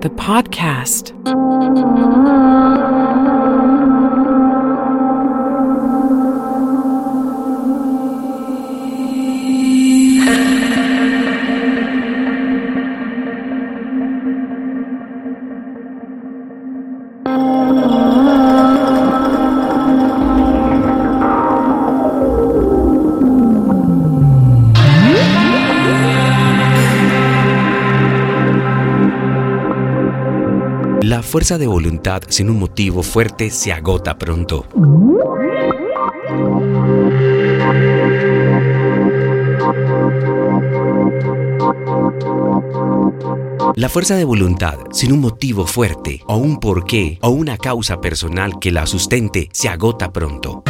The podcast. La fuerza de voluntad sin un motivo fuerte se agota pronto. La fuerza de voluntad sin un motivo fuerte o un porqué o una causa personal que la sustente se agota pronto.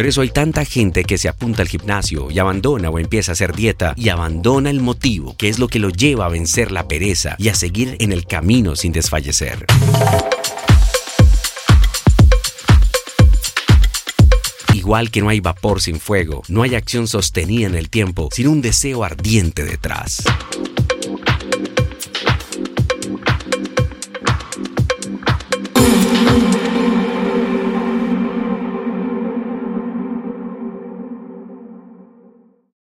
Por eso hay tanta gente que se apunta al gimnasio y abandona o empieza a hacer dieta y abandona el motivo, que es lo que lo lleva a vencer la pereza y a seguir en el camino sin desfallecer. Igual que no hay vapor sin fuego, no hay acción sostenida en el tiempo sin un deseo ardiente detrás.